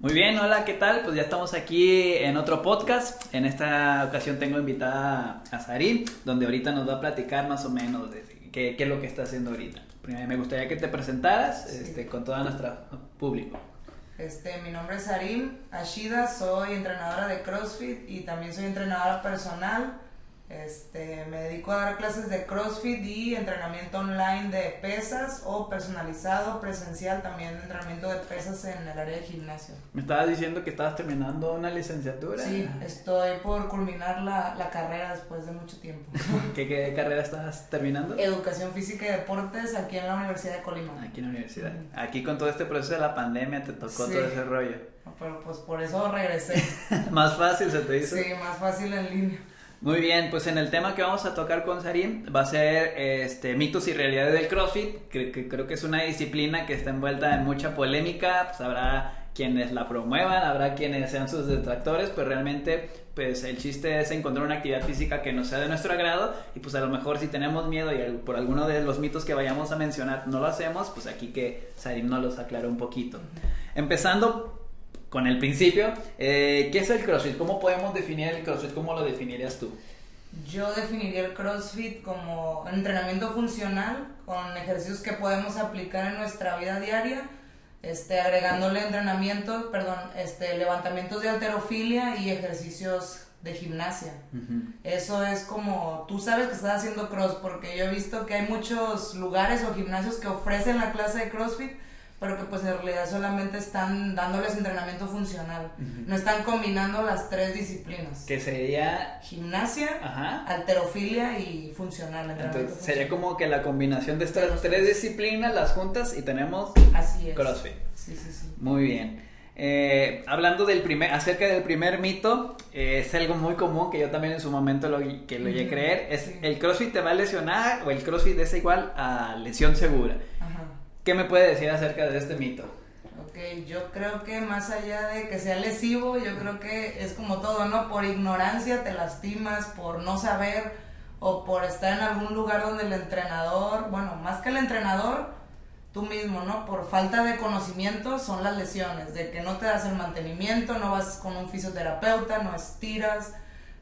Muy bien, hola, ¿qué tal? Pues ya estamos aquí en otro podcast. En esta ocasión tengo invitada a Sarín, donde ahorita nos va a platicar más o menos de qué, qué es lo que está haciendo ahorita. Primero, me gustaría que te presentaras este, con todo nuestro público. Este, mi nombre es Sarim Ashida, soy entrenadora de CrossFit y también soy entrenadora personal. Este, me dedico a dar clases de CrossFit y entrenamiento online de pesas o personalizado, presencial, también entrenamiento de pesas en el área de gimnasio. Me estabas diciendo que estabas terminando una licenciatura. Sí, estoy por culminar la, la carrera después de mucho tiempo. ¿Qué, ¿Qué, carrera estás terminando? Educación física y deportes aquí en la Universidad de Colima. Aquí en la universidad. Aquí con todo este proceso de la pandemia te tocó todo ese rollo. Pero pues por eso regresé. más fácil se te hizo. Sí, más fácil en línea. Muy bien, pues en el tema que vamos a tocar con Sarim va a ser este, mitos y realidades del CrossFit, que, creo que es una disciplina que está envuelta en mucha polémica, pues habrá quienes la promuevan, habrá quienes sean sus detractores, pero realmente pues el chiste es encontrar una actividad física que nos sea de nuestro agrado y pues a lo mejor si tenemos miedo y por alguno de los mitos que vayamos a mencionar no lo hacemos, pues aquí que Sarim nos los aclare un poquito. Empezando con el principio, eh, ¿qué es el CrossFit? ¿Cómo podemos definir el CrossFit? ¿Cómo lo definirías tú? Yo definiría el CrossFit como entrenamiento funcional con ejercicios que podemos aplicar en nuestra vida diaria, este, agregándole entrenamiento, perdón, este, levantamientos de alterofilia y ejercicios de gimnasia. Eso es como, tú sabes que estás haciendo cross, porque yo he visto que hay muchos lugares o gimnasios que ofrecen la clase de CrossFit, pero que pues en realidad solamente están dándoles entrenamiento funcional. No están combinando las tres disciplinas. Que sería... Gimnasia, alterofilia y funcional. Entonces sería como que la combinación de estas tres disciplinas las juntas y tenemos Así es. CrossFit. Sí, sí, sí. Muy bien. Eh, hablando del primer, acerca del primer mito, eh, es algo muy común que yo también en su momento lo, que lo llegué a creer, es el CrossFit te va a lesionar o el CrossFit es igual a lesión segura. ¿Qué me puede decir acerca de este mito? Ok, yo creo que más allá de que sea lesivo, yo creo que es como todo, ¿no? Por ignorancia te lastimas, por no saber o por estar en algún lugar donde el entrenador, bueno, más que el entrenador, tú mismo, ¿no? Por falta de conocimiento son las lesiones, de que no te das el mantenimiento, no vas con un fisioterapeuta, no estiras,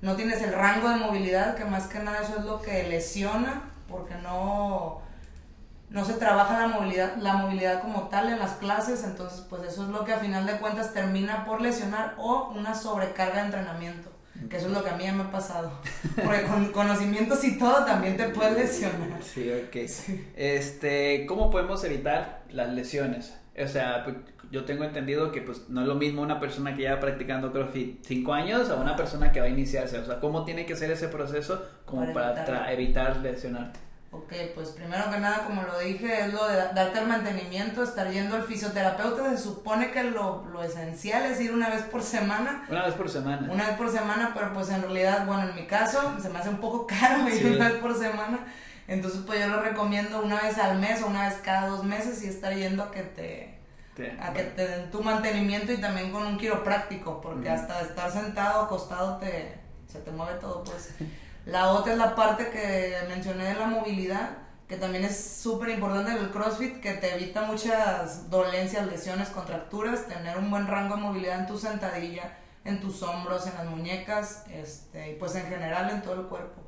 no tienes el rango de movilidad, que más que nada eso es lo que lesiona, porque no no se trabaja la movilidad, la movilidad como tal en las clases, entonces pues eso es lo que a final de cuentas termina por lesionar o una sobrecarga de entrenamiento, que eso es lo que a mí me ha pasado, porque con conocimientos y todo también te puedes lesionar. Sí, ok. Este, ¿cómo podemos evitar las lesiones? O sea, pues, yo tengo entendido que pues no es lo mismo una persona que lleva practicando CrossFit 5 años a una persona que va a iniciarse, o sea, ¿cómo tiene que ser ese proceso como para, para evitar lesionarte? Ok, pues primero que nada, como lo dije, es lo de darte el mantenimiento, estar yendo al fisioterapeuta. Se supone que lo, lo, esencial es ir una vez por semana. Una vez por semana. Una vez por semana, pero pues en realidad, bueno, en mi caso, se me hace un poco caro ir una vez por semana. Entonces, pues yo lo recomiendo una vez al mes o una vez cada dos meses y estar yendo a que te, a que te den tu mantenimiento y también con un quiropráctico, porque hasta estar sentado, acostado, te, se te mueve todo, pues. La otra es la parte que mencioné de la movilidad, que también es súper importante en el CrossFit, que te evita muchas dolencias, lesiones, contracturas, tener un buen rango de movilidad en tu sentadilla, en tus hombros, en las muñecas, este, y pues en general en todo el cuerpo.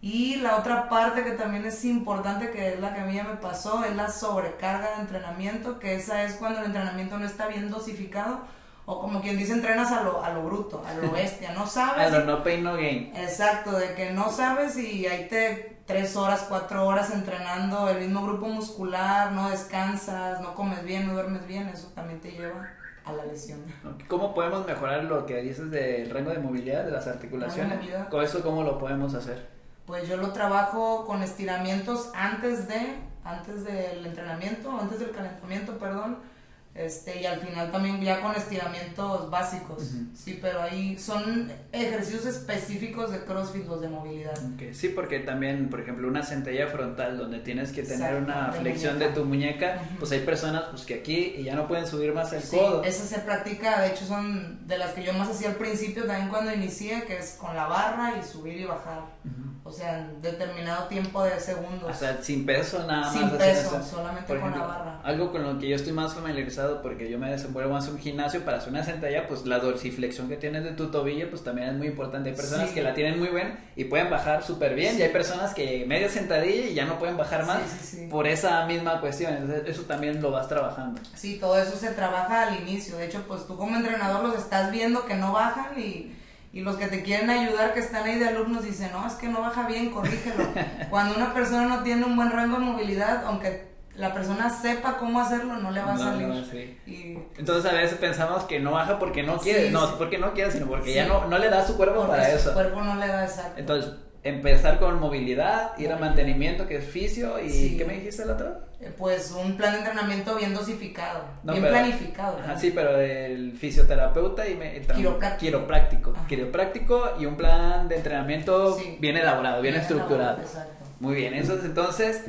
Y la otra parte que también es importante, que es la que a mí ya me pasó, es la sobrecarga de entrenamiento, que esa es cuando el entrenamiento no está bien dosificado o como quien dice, entrenas a lo, a lo bruto, a lo bestia, no sabes. a lo no pain, no gain. Exacto, de que no sabes y ahí te tres horas, cuatro horas entrenando el mismo grupo muscular, no descansas, no comes bien, no duermes bien, eso también te lleva a la lesión. ¿Cómo podemos mejorar lo que dices del rango de movilidad de las articulaciones? ¿Con eso cómo lo podemos hacer? Pues yo lo trabajo con estiramientos antes de, antes del entrenamiento, antes del calentamiento, perdón este, y al final también ya con estiramientos básicos, sí, pero ahí son ejercicios específicos de CrossFit, los de movilidad. Sí, porque también, por ejemplo, una sentadilla frontal donde tienes que tener una flexión de tu muñeca, pues hay personas pues que aquí ya no pueden subir más el sí, codo. Esa se practica, de hecho son de las que yo más hacía al principio, también cuando inicié, que es con la barra y subir y bajar. O sea, en determinado tiempo de segundos. O sea, sin peso nada más. Sin peso, solamente con la barra. Algo con lo que yo estoy más familiarizado utilizado porque yo me desenvuelvo más un gimnasio para hacer una sentadilla, pues la dorsiflexión que tienes de tu tobillo, pues también es muy importante. Hay personas que la tienen muy bien y pueden bajar súper bien, y hay personas que media sentadilla y ya no pueden bajar más por esa misma cuestión. Entonces, eso también lo vas trabajando. Sí, todo eso se trabaja al inicio. De hecho, pues tú como entrenador los estás viendo que no bajan y y los que te quieren ayudar, que están ahí de alumnos, dicen, no, es que no baja bien, corrígelo. Cuando una persona no tiene un buen rango de movilidad, aunque la persona sepa cómo hacerlo, no le va a salir. Entonces a veces pensamos que no baja porque no quiere, no, porque no quiere, sino porque ya no, no le da su cuerpo para eso. Su cuerpo no le da exacto. Entonces, empezar con movilidad, ir a mantenimiento, que es fisio, y ¿qué me dijiste el otro? Eh, pues un plan de entrenamiento bien dosificado, bien planificado. Ajá, sí, pero el fisioterapeuta y me, quiropráctico. Quiropráctico, y un plan de entrenamiento bien elaborado, bien, estructurado. Muy bien, entonces, entonces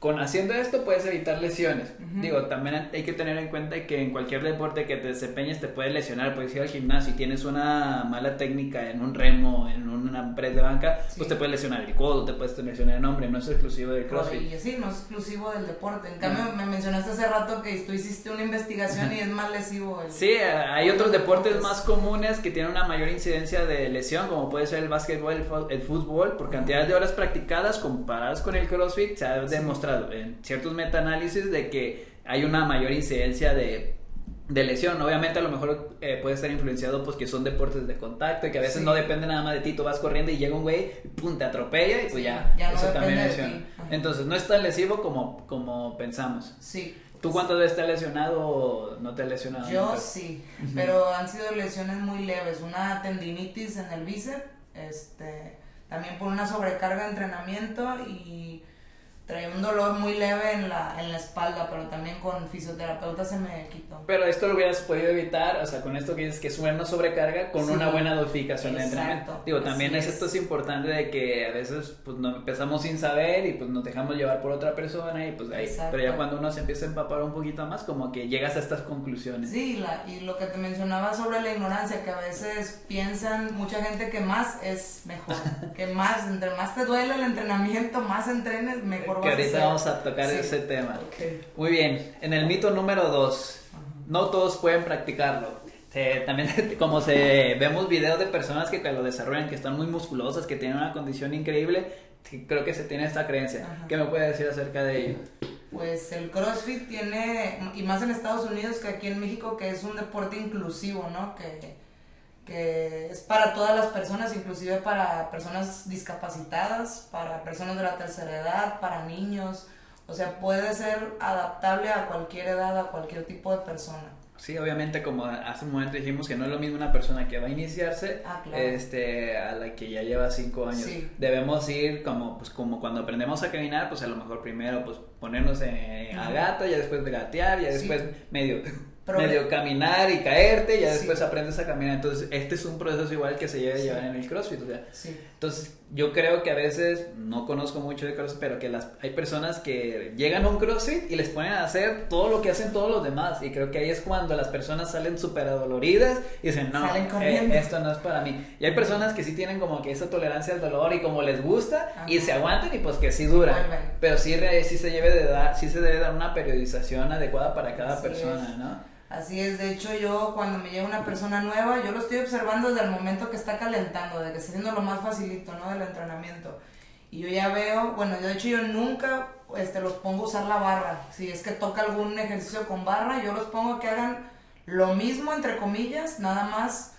con haciendo esto puedes evitar lesiones. Digo, también hay que tener en cuenta que en cualquier deporte que te desempeñes te puedes lesionar. Puedes ir al gimnasio y tienes una mala técnica en un remo, en una press de banca, pues te puedes lesionar el codo, te puedes lesionar el hombro. No es exclusivo del crossfit. sí, no es exclusivo del deporte. En cambio, me mencionaste hace rato que tú hiciste una investigación y es más lesivo. El... Sí, hay otros deportes más comunes que tienen una mayor incidencia de lesión, como puede ser el básquetbol, el fútbol, por cantidad de horas practicadas comparadas con el crossfit, se ha demostrado en ciertos metaanálisis de que hay una mayor incidencia de, lesión. Obviamente a lo mejor eh, puede estar influenciado pues que son deportes de contacto y que a veces no depende nada más de ti, tú vas corriendo y llega un güey, pum, te atropella y pues ya, eso también lesiona. Entonces no es tan lesivo como, como pensamos. Sí. ¿Tú cuántas veces te has lesionado o no te has lesionado? Yo sí, pero han sido lesiones muy leves. Una tendinitis en el bíceps, este, también por una sobrecarga de entrenamiento y traía un dolor muy leve en la, en la espalda, pero también con fisioterapeuta se me quitó. Pero esto lo hubieras podido evitar, o sea, con esto que dices que suena una sobrecarga, con una buena dosificación de entrenamiento. Digo, también es, esto es importante de que a veces pues no, empezamos sin saber y pues nos dejamos llevar por otra persona y pues ahí, pero ya cuando uno se empieza a empapar un poquito más, como que llegas a estas conclusiones. Sí, la, y lo que te mencionaba sobre la ignorancia, que a veces piensan mucha gente que más es mejor, que más, entre más te duele el entrenamiento, más entrenes, mejor que ahorita vamos a tocar ese tema. Muy bien, en el mito número 2, no todos pueden practicarlo. también como se vemos videos de personas que, lo desarrollan, que están muy musculosas, que tienen una condición increíble, creo que se tiene esta creencia. ¿Qué me puede decir acerca de ello? Pues el CrossFit tiene, y más en Estados Unidos que aquí en México, que es un deporte inclusivo, ¿no? Que que es para todas las personas, inclusive para personas discapacitadas, para personas de la tercera edad, para niños. O sea, puede ser adaptable a cualquier edad, a cualquier tipo de persona. Sí, obviamente, como hace un momento dijimos que no es lo mismo una persona que va a iniciarse ah, este, a la que ya lleva cinco años. Debemos ir como, pues, como cuando aprendemos a caminar, pues a lo mejor primero pues ponernos en, a gato, ya después de gatear, ya después medio medio caminar y caerte, ya después aprendes a caminar. Entonces, este es un proceso igual que se debe llevar en el CrossFit. O sea, Entonces, yo creo que a veces, no conozco mucho de CrossFit, pero que las, hay personas que llegan a un CrossFit y les ponen a hacer todo lo que hacen todos los demás. Y creo que ahí es cuando las personas salen súper adoloridas y dicen, no, eh, esto no es para mí. Y hay personas que sí tienen como que esa tolerancia al dolor y como les gusta y se aguantan y pues que sí duran. Pero sí, sí se debe de dar, sí se debe dar una periodización adecuada para cada persona, ¿no? Así es, de hecho yo cuando me llega una persona nueva, yo lo estoy observando desde el momento que está calentando, de que está haciendo lo más facilito, ¿no? Del entrenamiento. Y yo ya veo, bueno, de hecho yo nunca este, los pongo a usar la barra. Si es que toca algún ejercicio con barra, yo los pongo que hagan lo mismo, entre comillas, nada más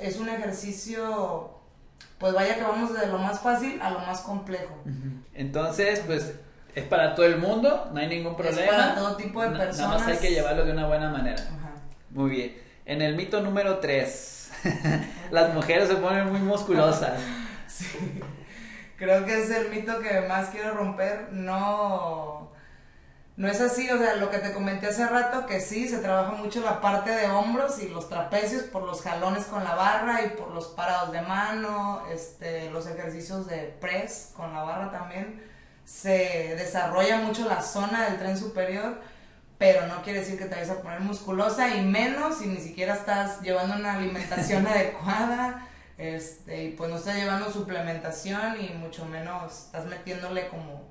es un ejercicio, pues vaya que vamos de lo más fácil a lo más complejo. Entonces, pues es para todo el mundo, no hay ningún problema. Es para todo tipo de personas. Nada más hay que llevarlo de una buena manera. Muy bien. En el mito número 3, las mujeres se ponen muy musculosas. sí. Creo que es el mito que más quiero romper. No, no es así. O sea, lo que te comenté hace rato, que sí, se trabaja mucho la parte de hombros y los trapecios por los jalones con la barra y por los parados de mano, este, los ejercicios de press con la barra también se desarrolla mucho la zona del tren superior, pero no quiere decir que te vayas a poner musculosa y menos si ni siquiera estás llevando una alimentación adecuada, este, y pues no estás llevando suplementación y mucho menos estás metiéndole como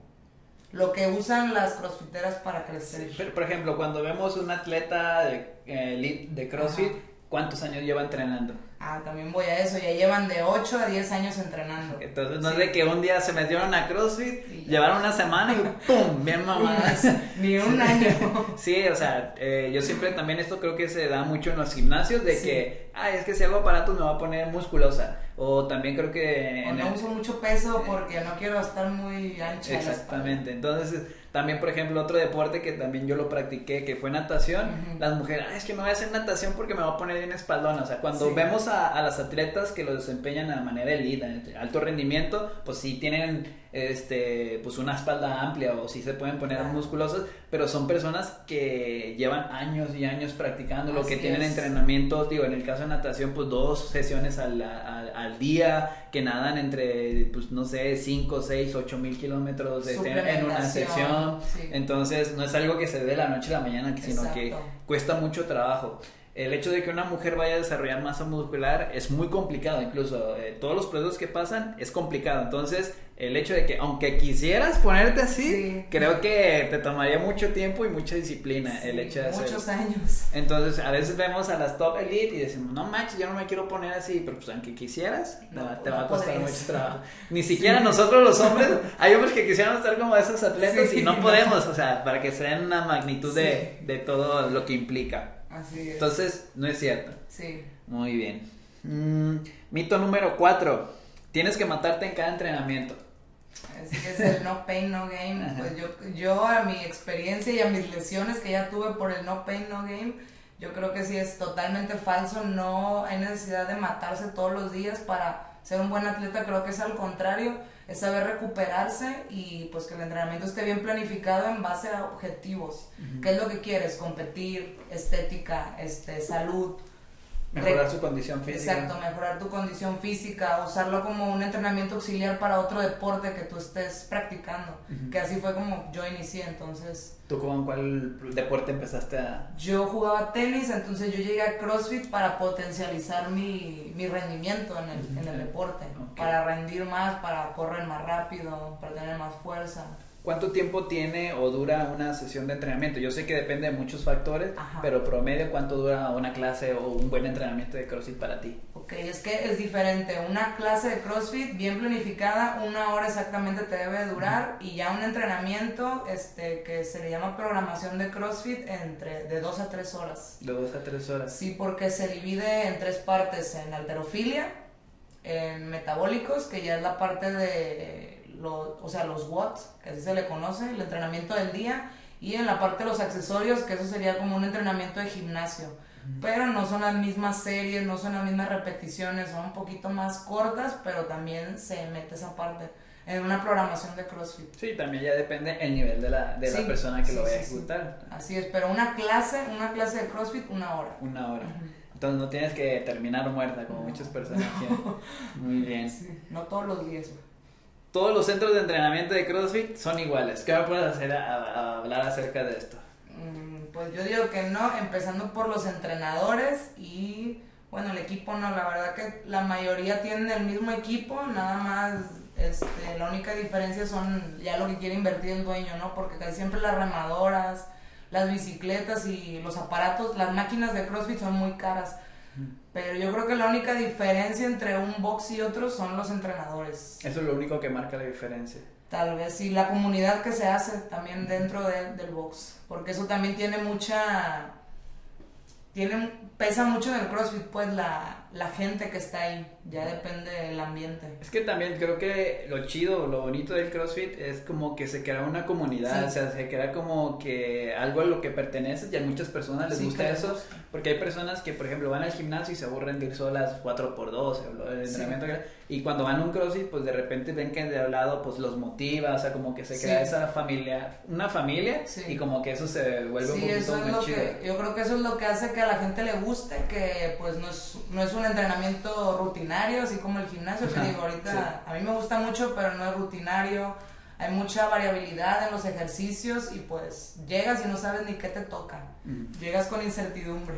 lo que usan las crossfiteras para crecer. pero, por ejemplo, cuando vemos un atleta de, eh, de CrossFit, ¿cuántos años lleva entrenando? Ah, también voy a eso, ya llevan de 8 a 10 años entrenando. Entonces, no es de que un día se metieron a CrossFit, llevaron una semana y ¡pum! Bien mamadas. Ni un año. sí, o sea, eh, yo siempre también esto creo que se da mucho en los gimnasios, de que, ay, es que si hago aparatos me va a poner musculosa. O también creo que... O no uso mucho peso porque no quiero estar muy ancha. Exactamente, entonces también, por ejemplo, otro deporte que también yo lo practiqué, que fue natación, las mujeres, es que me voy a hacer natación porque me va a poner bien espaldona. O sea, cuando vemos a, a, las atletas que lo desempeñan de manera elite, alto rendimiento, pues sí tienen este, pues una espalda amplia o si se pueden poner musculosas, pero son personas que llevan años y años practicando, lo que tienen entrenamientos, digo, en el caso de natación, pues dos sesiones al, al, día, que nadan entre, pues no sé, 5, 6, 8 mil kilómetros en una sesión, entonces no es algo que se dé de la noche a la mañana, sino que cuesta mucho trabajo el hecho de que una mujer vaya a desarrollar masa muscular es muy complicado, incluso eh, todos los procesos que pasan es complicado. Entonces, el hecho de que aunque quisieras ponerte así, creo que te tomaría mucho tiempo y mucha disciplina el hecho de Muchos años. Entonces, a veces vemos a las top elite y decimos, no manches, yo no me quiero poner así, pero pues aunque quisieras, te va a costar mucho trabajo. Ni siquiera nosotros los hombres, hay hombres que quisieran estar como esos atletas y no podemos, o sea, para que se den una magnitud de, de todo lo que implica. Así es. Entonces, no es cierto. Sí. Muy bien. Mm, mito número cuatro. Tienes que matarte en cada entrenamiento. Así que es el no pain, no game. Pues yo, yo a mi experiencia y a mis lesiones que ya tuve por el no pain, no game, yo creo que sí es totalmente falso. No hay necesidad de matarse todos los días para ser un buen atleta. Creo que es al contrario es saber recuperarse y pues que el entrenamiento esté bien planificado en base a objetivos. ¿Qué es lo que quieres? Competir, estética, este, salud, Mejorar su condición física. Exacto, mejorar tu condición física, usarlo como un entrenamiento auxiliar para otro deporte que tú estés practicando. Que así fue como yo inicié, entonces. ¿Tú con cuál deporte empezaste a...? Yo jugaba tenis, entonces yo llegué a CrossFit para potencializar mi, mi rendimiento en el, en el deporte. Para rendir más, para correr más rápido, para tener más fuerza. ¿Cuánto tiempo tiene o dura una sesión de entrenamiento? Yo sé que depende de muchos factores, pero promedio, ¿cuánto dura una clase o un buen entrenamiento de CrossFit para ti? Ok, es que es diferente. Una clase de CrossFit bien planificada, una hora exactamente te debe durar y ya un entrenamiento este, que se le llama programación de CrossFit entre de dos a tres horas. De dos a tres horas. Sí, porque se divide en tres partes, en alterofilia, en metabólicos, que ya es la parte de o sea, los watts, que así se le conoce, el entrenamiento del día, y en la parte de los accesorios, que eso sería como un entrenamiento de gimnasio. Pero no son las mismas series, no son las mismas repeticiones, son un poquito más cortas, pero también se mete esa parte en una programación de CrossFit. Sí, también ya depende el nivel de la, de la persona que lo vaya a ejecutar. Así es, pero una clase, una clase de CrossFit, una hora. Una hora. Entonces no tienes que terminar muerta como muchas personas quieren. Muy bien. no todos los días todos los centros de entrenamiento de CrossFit son iguales. ¿Qué me puedes hacer a, hablar acerca de esto? Mm, pues yo digo que no, empezando por los entrenadores y bueno, el equipo no, la verdad que la mayoría tienen el mismo equipo, nada más este, la única diferencia son ya lo que quiere invertir el dueño, ¿no? Porque casi siempre las remadoras, las bicicletas y los aparatos, las máquinas de CrossFit son muy caras. Pero yo creo que la única diferencia entre un box y otro son los entrenadores. Eso es lo único que marca la diferencia. Tal vez, y la comunidad que se hace también dentro del box. Porque eso también tiene mucha. Tiene, pesa mucho en el CrossFit, pues la, la gente que está ahí, ya depende del ambiente. Es que también creo que lo chido, lo bonito del CrossFit es como que se crea una comunidad, o sea, se crea como que algo a lo que perteneces y a muchas personas les gusta eso, porque hay personas que, por ejemplo, van al gimnasio y se aburren de ir solas 4x2, el entrenamiento y cuando van a un CrossFit, pues de repente ven que de al lado, pues los motiva, o sea, como que se crea esa familia, una familia, y como que eso se vuelve un poquito muy chido. yo creo que eso es lo que hace que a la gente le guste, que pues no es, no es un entrenamiento rutinario, así como el gimnasio, que digo, ahorita a mí me gusta mucho, pero no es rutinario. Hay mucha variabilidad en los ejercicios y pues llegas y no sabes ni qué te toca. Llegas con incertidumbre.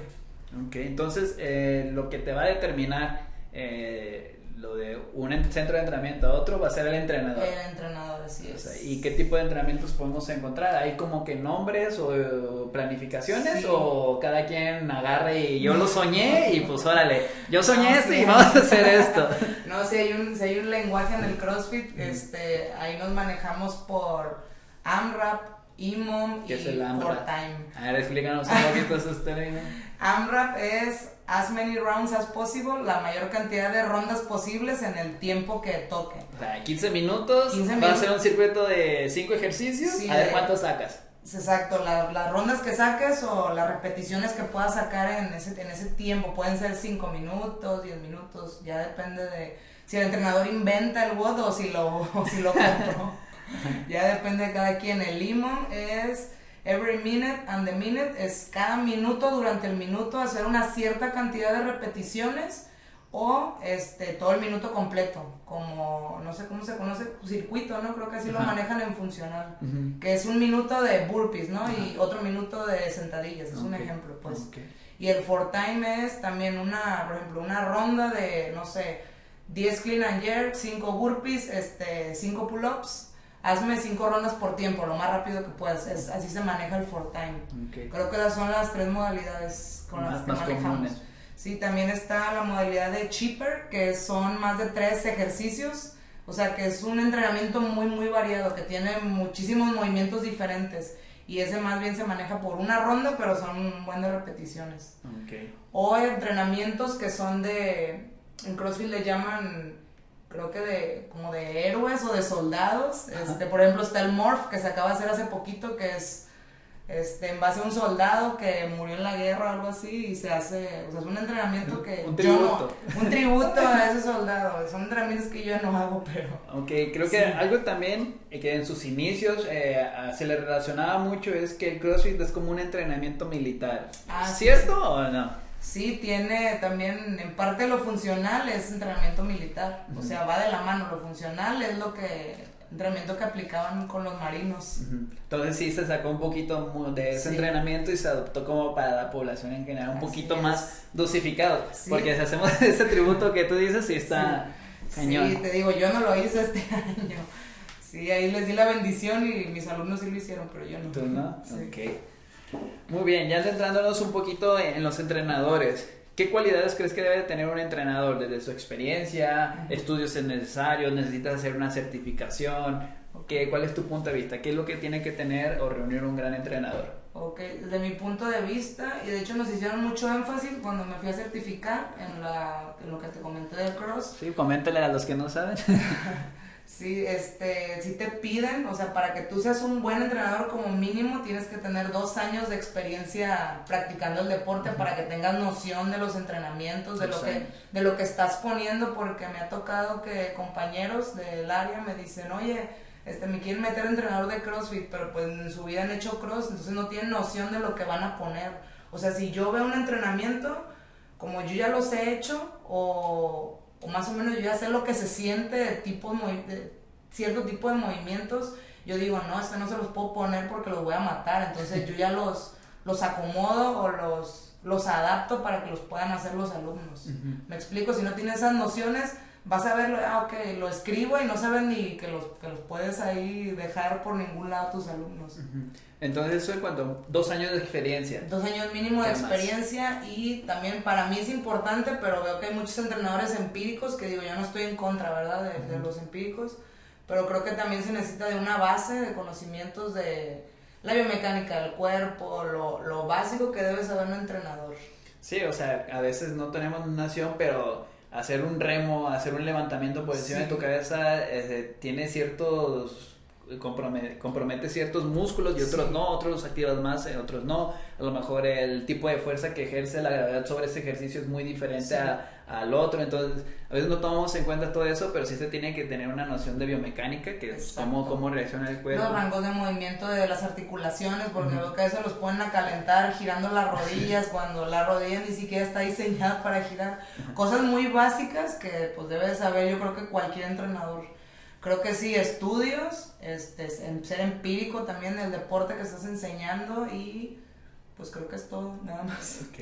Ok, entonces eh, lo que te va a determinar eh, lo de un centro de entrenamiento a otro va a ser el entrenador. El entrenador, así es. ¿Y qué tipo de entrenamientos podemos encontrar? ¿Hay como que nombres o planificaciones o cada quien agarre y yo lo soñé y pues órale, yo soñé esto y vamos a hacer esto? No, si hay un, si hay un lenguaje en el CrossFit, este, ahí nos manejamos por AMRAP, IMOM y AMRAP? Time. A ver, explícanos un poquito esos términos. AMRAP es as many rounds as possible, la mayor cantidad de rondas posibles en el tiempo que toque. O sea, 15 minutos, va a ser un circuito de 5 ejercicios, a ver cuántos sacas. Exacto, las rondas que saques o las repeticiones que puedas sacar en ese, en ese tiempo, pueden ser 5 minutos, 10 minutos, ya depende de si el entrenador inventa el WOD o si lo, o si lo compró. ya depende de cada quien. El limón es Every minute and the minute es cada minuto durante el minuto hacer una cierta cantidad de repeticiones o este todo el minuto completo, como no sé cómo se conoce, circuito, ¿no? Creo que así lo manejan en funcional, que es un minuto de burpees, ¿no? Y otro minuto de sentadillas, es un ejemplo, pues. Y el four time es también una, por ejemplo, una ronda de no sé, 10 clean and jerk, 5 burpees, este 5 pull-ups hazme cinco rondas por tiempo, lo más rápido que puedas. Es, así se maneja el for time. Creo que esas son las tres modalidades con las que manejamos. Sí, también está la modalidad de cheaper, que son más de tres ejercicios. O sea, que es un entrenamiento muy, muy variado, que tiene muchísimos movimientos diferentes. Y ese más bien se maneja por una ronda, pero son buenas repeticiones. O entrenamientos que son de, en CrossFit le llaman creo que de como de héroes o de soldados. Este, por ejemplo, está el Morph que se acaba de hacer hace poquito, que es este, en base a un soldado que murió en la guerra o algo así, y se hace, o sea, es un entrenamiento que... Un tributo. un tributo a ese soldado, son entrenamientos que yo no hago, pero... Ok, creo que algo también que en sus inicios eh, se le relacionaba mucho es que el CrossFit es como un entrenamiento militar. Ah, ¿Cierto o no? Sí, tiene también, en parte lo funcional es entrenamiento militar, o sea, va de la mano, lo funcional es lo que, entrenamiento que aplicaban con los marinos. Entonces sí se sacó un poquito de ese entrenamiento y se adoptó como para la población en general, un poquito más dosificado, porque si hacemos ese tributo que tú dices, sí está cañón. Sí, te digo, yo no lo hice este año. Sí, ahí les di la bendición y mis alumnos sí lo hicieron, pero yo no. ¿Tú no? Ok. Muy bien, ya centrándonos un poquito en los entrenadores. ¿Qué cualidades crees que debe tener un entrenador desde su experiencia? ¿Estudios es necesarios? ¿Necesitas hacer una certificación? ¿Qué, ¿Cuál es tu punto de vista? ¿Qué es lo que tiene que tener o reunir un gran entrenador? Ok, desde mi punto de vista, y de hecho nos hicieron mucho énfasis cuando me fui a certificar en, la, en lo que te comenté del cross. Sí, coméntale a los que no saben. Sí, este, si te piden, o sea, para que tú seas un buen entrenador como mínimo tienes que tener dos años de experiencia practicando el deporte para que tengas noción de los entrenamientos, de lo, que, de lo que estás poniendo, porque me ha tocado que compañeros del área me dicen, oye, este, me quieren meter entrenador de CrossFit, pero pues en su vida han hecho cross, entonces no tienen noción de lo que van a poner. O sea, si yo veo un entrenamiento, como yo ya los he hecho, o, o más o menos yo ya sé lo que se siente de, tipo de cierto tipo de movimientos, yo digo, no, esto no se los puedo poner porque los voy a matar, entonces yo ya los, los acomodo o los, los adapto para que los puedan hacer los alumnos. Me explico, si no tienes esas nociones, vas a verlo, ah, ok, lo escribo y no sabes ni que los, que los puedes ahí dejar por ningún lado tus alumnos. Entonces eso es cuando dos años de experiencia. Dos años mínimo de experiencia y también para mí es importante, pero veo que hay muchos entrenadores empíricos que digo, yo no estoy en contra, ¿verdad? De, los empíricos, pero creo que también se necesita de una base de conocimientos de la biomecánica del cuerpo, lo, lo básico que debe saber un entrenador. Sí, o sea, a veces no tenemos nación, pero hacer un remo, hacer un levantamiento por encima de tu cabeza, eh, tiene ciertos compromete, compromete ciertos músculos y otros no, otros los activas más, eh, otros no. A lo mejor el tipo de fuerza que ejerce la gravedad sobre ese ejercicio es muy diferente al otro. Entonces, a veces no tomamos en cuenta todo eso, pero sí se tiene que tener una noción de biomecánica, que es cómo, cómo reacciona el cuerpo. Los rangos de movimiento de las articulaciones, porque uh que a veces los ponen a calentar girando las rodillas cuando la rodilla ni siquiera está diseñada para girar. Cosas muy básicas que pues debe saber yo creo que cualquier entrenador creo que sí, estudios, este, ser empírico también del deporte que estás enseñando y pues creo que es todo, nada más. Ok.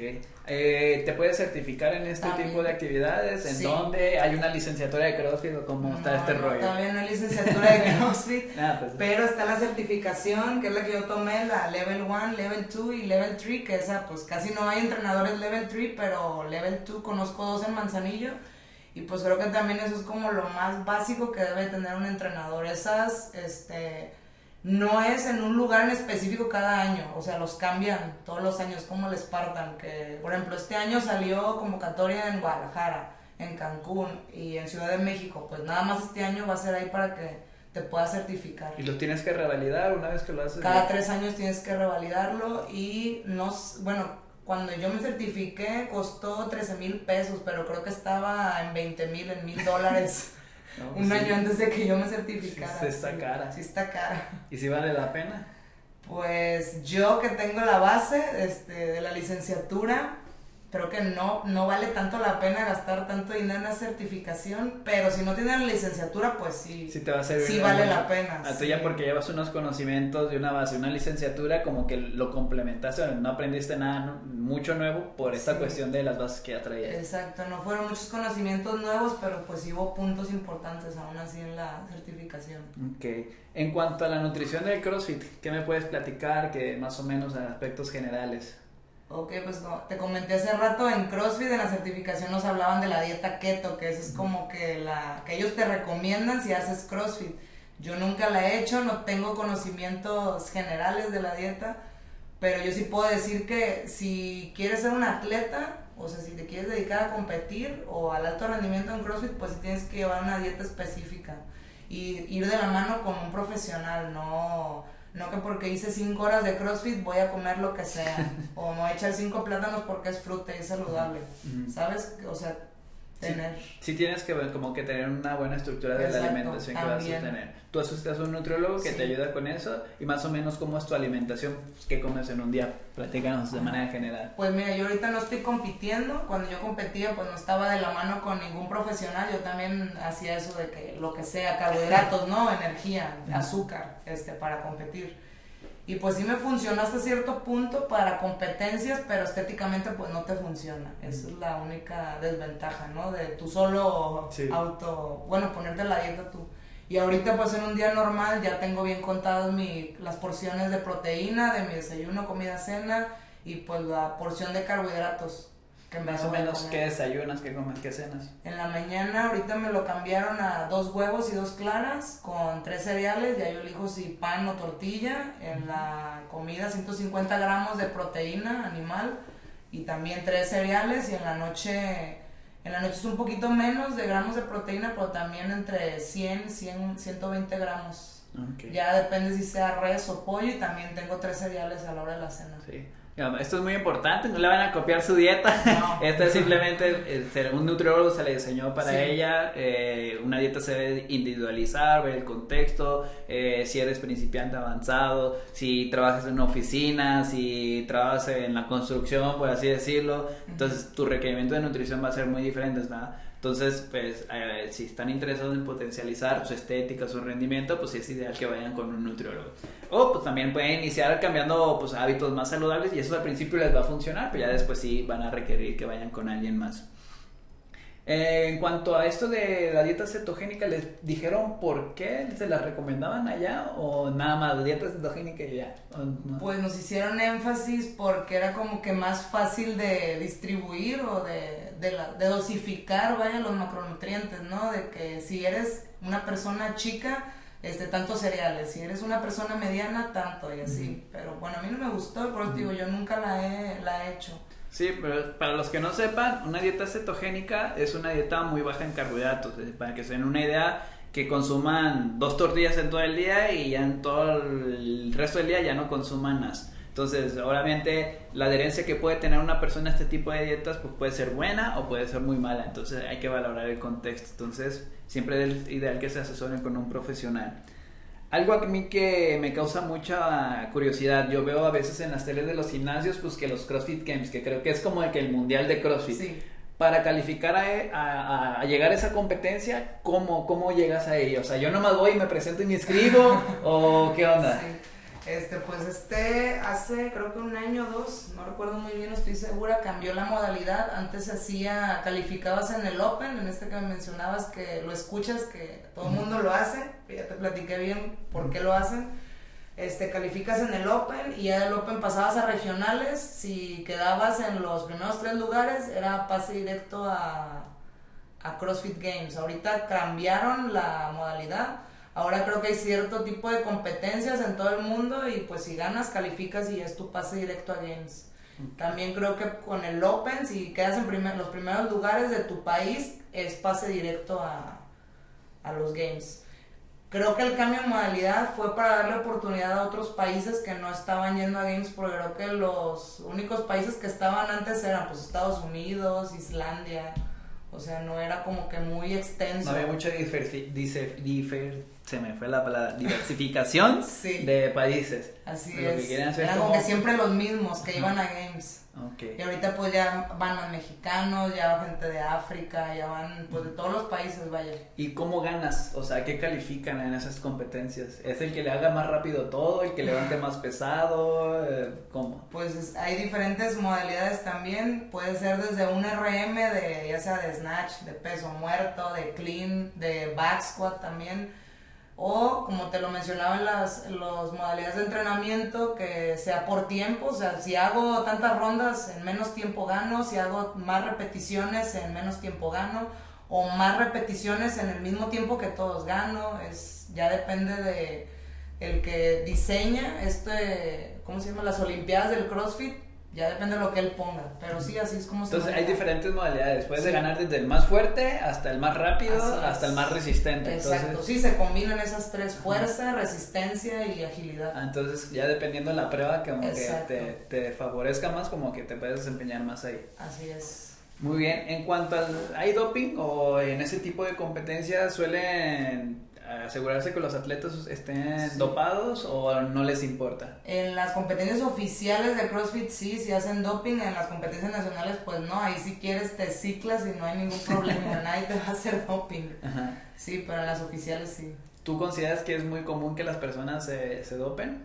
Eh, ¿Te puedes certificar en este tipo de actividades? ¿En dónde? ¿Hay una licenciatura de CrossFit o cómo está este rollo? No hay licenciatura de CrossFit, ah, pues pero está la certificación, que es la que yo tomé, la Level 1, Level 2 y Level 3, que esa pues casi no hay entrenadores Level 3, pero Level 2 conozco dos en Manzanillo. Y pues creo que también eso es como lo más básico que debe tener un entrenador. Esas, este no es en un lugar en específico cada año, o sea, los cambian todos los años, como el Spartan, que por ejemplo este año salió convocatoria en Guadalajara, en Cancún y en Ciudad de México, pues nada más este año va a ser ahí para que te puedas certificar. ¿Y lo tienes que revalidar una vez que lo haces? Cada tres años tienes que revalidarlo y no, bueno, cuando yo me certifiqué costó 13 mil pesos, pero creo que estaba en 20 mil, en mil dólares. un año antes de que yo me certificara. Sí, está cara. Sí está cara. ¿Y si vale la pena? Pues yo que tengo la base este, de la licenciatura, creo que no, no vale tanto la pena gastar tanto dinero en la certificación, pero si no tienes la licenciatura, pues sí, sí, te va a servir sí vale la pena. A ya porque llevas unos conocimientos de una base, una licenciatura, como que lo complementaste, no aprendiste nada mucho nuevo por esta cuestión de las bases que ya traías. Exacto, no fueron muchos conocimientos nuevos, pero pues sí hubo puntos importantes aún así en la certificación. Ok, en cuanto a la nutrición del CrossFit, ¿qué me puedes platicar que más o menos en aspectos generales? Ok, pues te comenté hace rato en CrossFit, en la certificación nos hablaban de la dieta keto, que esa es como que la que ellos te recomiendan si haces CrossFit. Yo nunca la he hecho, no tengo conocimientos generales de la dieta, pero yo sí puedo decir que si quieres ser un atleta, o sea, si te quieres dedicar a competir o al alto rendimiento en CrossFit, pues sí tienes que llevar una dieta específica y ir de la mano con un profesional, no no que porque hice 5 horas de CrossFit voy a comer lo que sea. o me voy a echar 5 plátanos porque es fruta y es saludable. ¿Sabes? O sea, tener. Sí, tienes que como que tener una buena estructura de la alimentación que vas a tener. Tú asocias a un nutriólogo que te ayuda con eso y más o menos cómo es tu alimentación, qué comes en un día. Platícanos de manera general. Pues mira, yo ahorita no estoy compitiendo. Cuando yo competía, pues no estaba de la mano con ningún profesional. Yo también hacía eso de que lo que sea, carbohidratos, ¿no? Energía, azúcar, este, para competir. Y pues sí me funcionó hasta cierto punto para competencias, pero estéticamente pues no te funciona. Esa es la única desventaja, ¿no? De tú solo auto, bueno, ponerte la dieta tú. Y ahorita pues en un día normal ya tengo bien contadas mi, las porciones de proteína, de mi desayuno, comida, cena y pues la porción de carbohidratos. Más o menos, ¿qué desayunas, qué comes, qué cenas? En la mañana, ahorita me lo cambiaron a dos huevos y dos claras con tres cereales, ya yo elijo si pan o tortilla. En la comida, 150 gramos de proteína animal y también tres cereales. Y en la noche, en la noche es un poquito menos de gramos de proteína, pero también entre 100, 100 120 gramos. Ya depende si sea res o pollo y también tengo tres cereales a la hora de la cena. Sí. Esto es muy importante, no le van a copiar su dieta. Esto es simplemente, un nutriólogo se le diseñó para ella. Eh, una dieta se debe individualizar, ver el contexto, eh, si eres principiante avanzado, si trabajas en una oficina, si trabajas en la construcción, por así decirlo. Entonces, tu requerimiento de nutrición va a ser muy diferente, ¿verdad? Entonces, pues, eh, si están interesados en potencializar su estética, su rendimiento, pues es ideal que vayan con un nutriólogo. O pues también pueden iniciar cambiando pues, hábitos más saludables y eso al principio les va a funcionar, pero ya después sí van a requerir que vayan con alguien más. Eh, en cuanto a esto de la dieta cetogénica, ¿les dijeron por qué se la recomendaban allá o nada más dieta cetogénica y ya? Pues nos hicieron énfasis porque era como que más fácil de distribuir o de, de, dosificar, vaya, los macronutrientes, ¿no? De que si eres una persona chica, este, tantos cereales, si eres una persona mediana, tanto y así. Pero bueno, a mí no me gustó, por eso digo, yo nunca la he, la he hecho. Sí, pero para los que no sepan, una dieta cetogénica es una dieta muy baja en carbohidratos. Para que se den una idea, que consuman dos tortillas en todo el día y ya en todo el resto del día ya no consuman más. Entonces, obviamente, la adherencia que puede tener una persona a este tipo de dietas pues puede ser buena o puede ser muy mala. Entonces, hay que valorar el contexto. Entonces, siempre es ideal que se asesoren con un profesional. Algo a mí que me causa mucha curiosidad, yo veo a veces en las teles de los gimnasios, pues que los CrossFit Games, que creo que es como el que el mundial de CrossFit. Para calificar a, llegar a esa competencia, ¿cómo, ¿cómo llegas a ello? O sea, yo nomás voy y me presento y me inscribo, o qué onda? Este, pues este, hace creo que un año o dos, no recuerdo muy bien, estoy segura, cambió la modalidad. Antes se hacía, calificabas en el Open, en este que me mencionabas que lo escuchas, que todo el mundo lo hace, ya te platiqué bien por qué lo hacen. Este, calificas en el Open y ya del Open pasabas a regionales. Si quedabas en los primeros tres lugares, era pase directo a, a CrossFit Games. Ahorita cambiaron la modalidad Ahora creo que hay cierto tipo de competencias en todo el mundo y pues si ganas calificas y es tu pase directo a Games. También creo que con el Open, si quedas en primer, los primeros lugares de tu país, es pase directo a, a los Games. Creo que el cambio de modalidad fue para darle oportunidad a otros países que no estaban yendo a Games, porque creo que los únicos países que estaban antes eran pues Estados Unidos, Islandia, o sea, no era como que muy extenso. No había mucha difer se me fue la diversificación de países. Así es. Eran como que siempre los mismos que iban a Games. Y ahorita pues ya van los mexicanos, ya va gente de África, ya van pues de todos los países, vaya. ¿Y cómo ganas? O sea, ¿qué califican en esas competencias? ¿Es el que le haga más rápido todo, el que levante más pesado? Eh, ¿Cómo? Pues hay diferentes modalidades también. Puede ser desde un RM de ya sea de snatch, de peso muerto, de clean, de back squat también o como te lo mencionaba en las los modalidades de entrenamiento que sea por tiempo, o sea, si hago tantas rondas en menos tiempo gano, si hago más repeticiones en menos tiempo gano o más repeticiones en el mismo tiempo que todos gano, es ya depende de el que diseña este, ¿cómo se llama? Las olimpiadas del CrossFit ya depende de lo que él ponga, pero sí, así es como se Entonces hay diferentes modalidades, puedes ganar desde el más fuerte hasta el más rápido, hasta el más resistente. Exacto, sí, se combinan esas tres, fuerza, resistencia y agilidad. Ah, entonces ya dependiendo de la prueba, como que te, te, favorezca más, como que te puedes desempeñar más ahí. Así es. Muy bien, en cuanto al, ¿hay doping o en ese tipo de competencias suelen asegurarse que los atletas estén dopados o no les importa? En las competencias oficiales de CrossFit sí, si hacen doping, en las competencias nacionales pues no, ahí si quieres te ciclas y no hay ningún problema, nadie te va a hacer doping. Sí, pero en las oficiales sí. ¿Tú consideras que es muy común que las personas se, se dopen?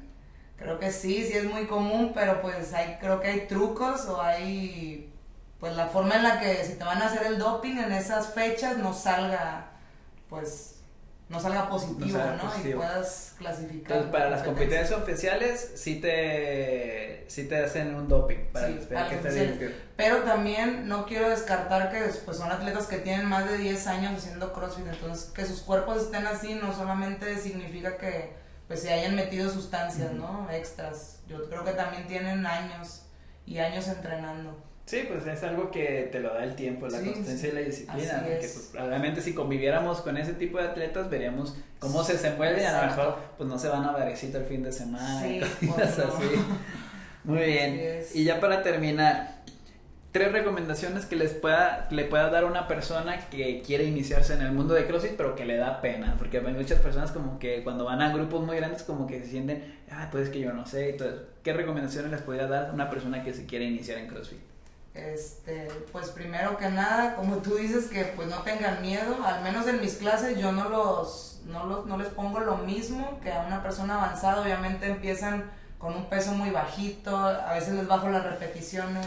Creo que sí, sí es muy común, pero pues hay, creo que hay trucos o hay pues la forma en la que si te van a hacer el doping en esas fechas no salga pues no salga positivo, ¿no? Y puedas clasificar. Entonces, para las competencias oficiales sí te, sí te hacen un doping para sí, que esté Pero también no quiero descartar que pues, son atletas que tienen más de 10 años haciendo CrossFit, entonces que sus cuerpos estén así no solamente significa que pues se hayan metido sustancias, ¿no? Extras. Yo creo que también tienen años y años entrenando. Sí, pues es algo que te lo da el tiempo, la constancia y la disciplina. porque pues, probablemente si conviviéramos con ese tipo de atletas veríamos cómo se desenvuelven y a lo mejor pues no se van a barecito el fin de semana y cosas así. Muy bien. Y ya para terminar, tres recomendaciones que les pueda, le pueda dar una persona que quiere iniciarse en el mundo de CrossFit, pero que le da pena, porque hay muchas personas como que cuando van a grupos muy grandes como que se sienten, ah, pues es que yo no sé, entonces, ¿qué recomendaciones les podría dar a una persona que se quiere iniciar en CrossFit? Este, pues primero que nada, como tú dices, que pues no tengan miedo, al menos en mis clases yo no los, no los, no les pongo lo mismo que a una persona avanzada, obviamente empiezan con un peso muy bajito, a veces les bajo las repeticiones,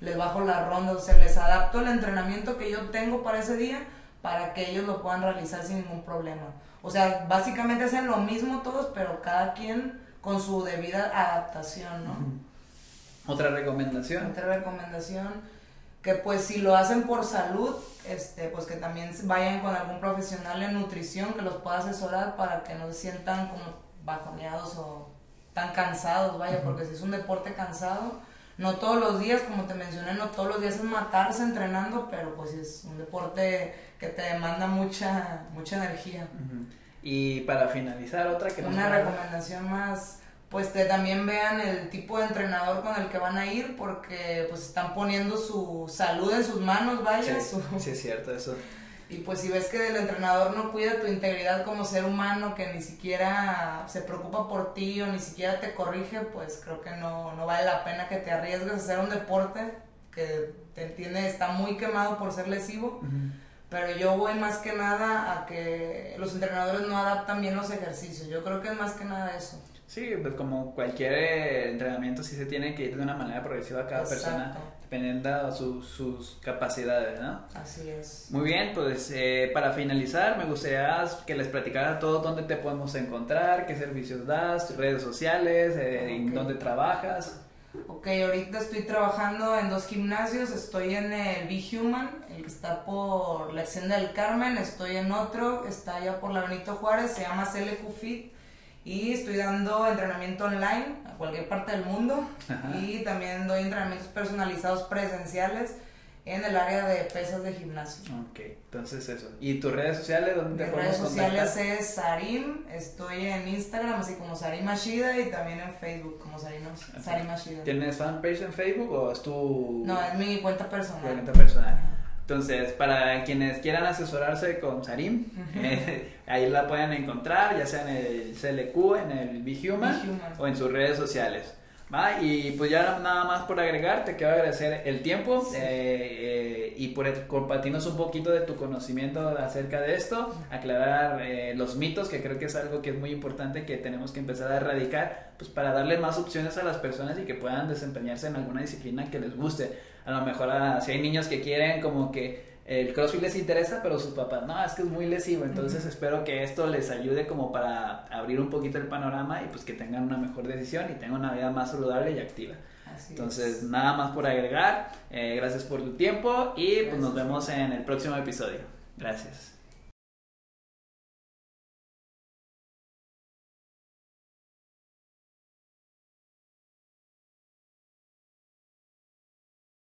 les bajo las rondas, o sea, les adapto el entrenamiento que yo tengo para ese día para que ellos lo puedan realizar sin ningún problema. O sea, básicamente hacen lo mismo todos, pero cada quien con su debida adaptación, ¿no? Otra recomendación. Otra recomendación, que pues si lo hacen por salud, este, pues que también vayan con algún profesional en nutrición que los pueda asesorar para que no se sientan como bajoneados o tan cansados, vaya, porque si es un deporte cansado, no todos los días, como te mencioné, no todos los días es matarse entrenando, pero pues es un deporte que te demanda mucha, mucha energía. Y para finalizar, otra que Una recomendación más pues te también vean el tipo de entrenador con el que van a ir porque pues están poniendo su salud en sus manos, vaya. Sí, sí es cierto eso. Y pues si ves que el entrenador no cuida tu integridad como ser humano, que ni siquiera se preocupa por ti o ni siquiera te corrige, pues creo que no, no vale la pena que te arriesgues a hacer un deporte que te entiende, está muy quemado por ser lesivo. Pero yo voy más que nada a que los entrenadores no adaptan bien los ejercicios. Yo creo que es más que nada eso. Sí, pues como cualquier eh, entrenamiento sí se tiene que ir de una manera progresiva a cada persona, dependiendo de sus capacidades, ¿no? Así es. Muy bien, pues eh, para finalizar me gustaría que les platicara todo dónde te podemos encontrar, qué servicios das, redes sociales, eh, dónde trabajas. Ok, ahorita estoy trabajando en dos gimnasios, estoy en el Be Human, el que está por la Hacienda del Carmen, estoy en otro, está allá por la Benito Juárez, se llama CLQ Fit y estoy dando entrenamiento online a cualquier parte del mundo y también doy entrenamientos personalizados presenciales en el área de pesas de gimnasio. Ok, entonces eso. ¿Y tus redes sociales? ¿Dónde te Mis redes sociales es Sarim, estoy en Instagram así como Sarim Ashida y también en Facebook como Sarim, Sarim Ashida. ¿Tienes fanpage en Facebook o es tu...? No, es mi cuenta personal. cuenta personal. Entonces, para quienes quieran asesorarse con Sarim, eh, ahí la pueden encontrar, ya sea en el CLQ, en el Bihuman o en sus redes sociales. ¿va? Y pues ya nada más por agregar, te quiero agradecer el tiempo eh, eh, y por compartirnos un poquito de tu conocimiento acerca de esto, aclarar los mitos, que creo que es algo que es muy importante que tenemos que empezar a erradicar, pues para darle más opciones a las personas y que puedan desempeñarse en alguna disciplina que les guste a lo mejor ah, si hay niños que quieren como que el CrossFit les interesa, pero sus papás, no, es que es muy lesivo, entonces espero que esto les ayude como para abrir un poquito el panorama y pues que tengan una mejor decisión y tengan una vida más saludable y activa. entonces, nada más por agregar, eh, gracias por tu tiempo y pues nos vemos en el próximo episodio. Gracias.